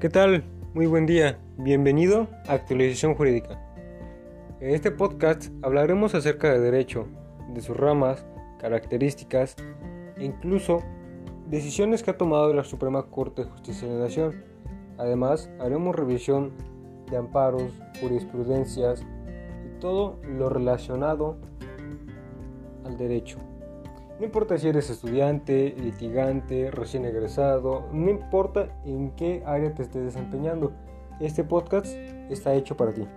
¿Qué tal? Muy buen día. Bienvenido a Actualización Jurídica. En este podcast hablaremos acerca de derecho, de sus ramas, características e incluso decisiones que ha tomado la Suprema Corte de Justicia de la Nación. Además, haremos revisión de amparos, jurisprudencias y todo lo relacionado al derecho. No importa si eres estudiante, litigante, recién egresado, no importa en qué área te estés desempeñando, este podcast está hecho para ti.